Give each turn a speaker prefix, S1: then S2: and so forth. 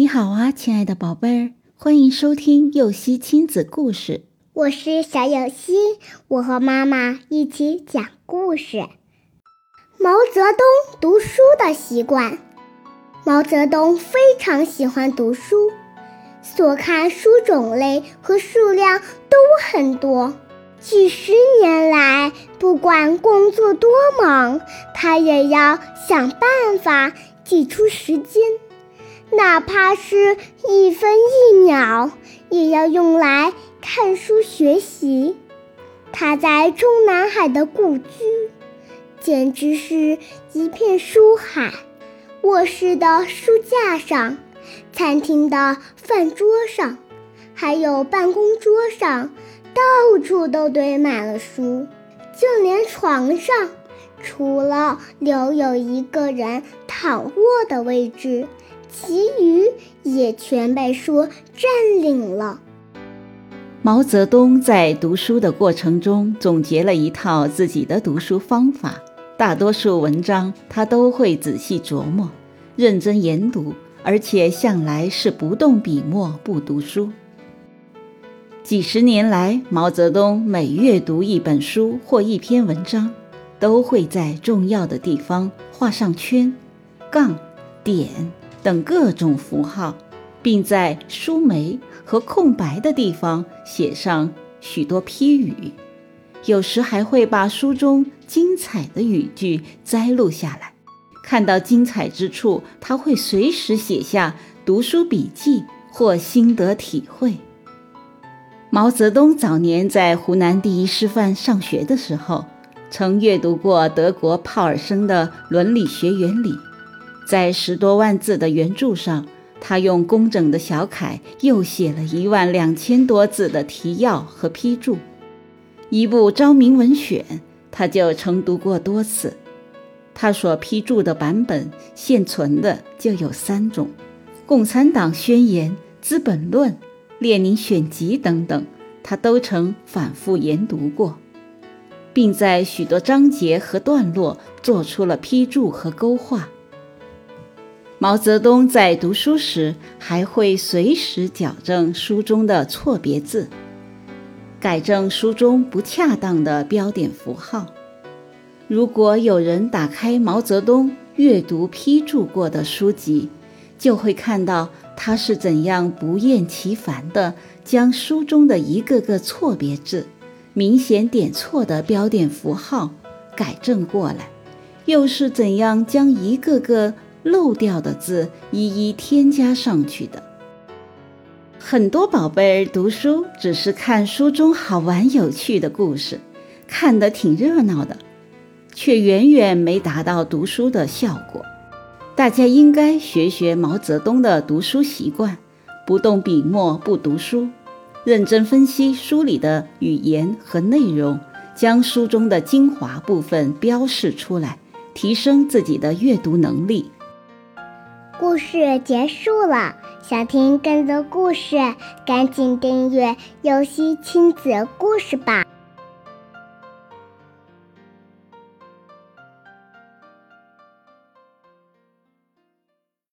S1: 你好啊，亲爱的宝贝儿，欢迎收听幼熙亲子故事。
S2: 我是小幼熙，我和妈妈一起讲故事。毛泽东读书的习惯。毛泽东非常喜欢读书，所看书种类和数量都很多。几十年来，不管工作多忙，他也要想办法挤出时间。哪怕是一分一秒，也要用来看书学习。他在中南海的故居，简直是一片书海。卧室的书架上，餐厅的饭桌上，还有办公桌上，到处都堆满了书。就连床上，除了留有一个人躺卧的位置。其余也全被书占领了。
S1: 毛泽东在读书的过程中总结了一套自己的读书方法，大多数文章他都会仔细琢磨、认真研读，而且向来是不动笔墨不读书。几十年来，毛泽东每阅读一本书或一篇文章，都会在重要的地方画上圈、杠、点。等各种符号，并在书眉和空白的地方写上许多批语，有时还会把书中精彩的语句摘录下来。看到精彩之处，他会随时写下读书笔记或心得体会。毛泽东早年在湖南第一师范上学的时候，曾阅读过德国泡尔森的《伦理学原理》。在十多万字的原著上，他用工整的小楷又写了一万两千多字的提要和批注。一部《昭明文选》，他就曾读过多次。他所批注的版本现存的就有三种，《共产党宣言》《资本论》《列宁选集》等等，他都曾反复研读过，并在许多章节和段落做出了批注和勾画。毛泽东在读书时，还会随时矫正书中的错别字，改正书中不恰当的标点符号。如果有人打开毛泽东阅读批注过的书籍，就会看到他是怎样不厌其烦地将书中的一个个错别字、明显点错的标点符号改正过来，又是怎样将一个个。漏掉的字一一添加上去的。很多宝贝儿读书只是看书中好玩有趣的故事，看得挺热闹的，却远远没达到读书的效果。大家应该学学毛泽东的读书习惯，不动笔墨不读书，认真分析书里的语言和内容，将书中的精华部分标示出来，提升自己的阅读能力。
S2: 故事结束了，想听更多故事，赶紧订阅“游戏亲子故事”吧。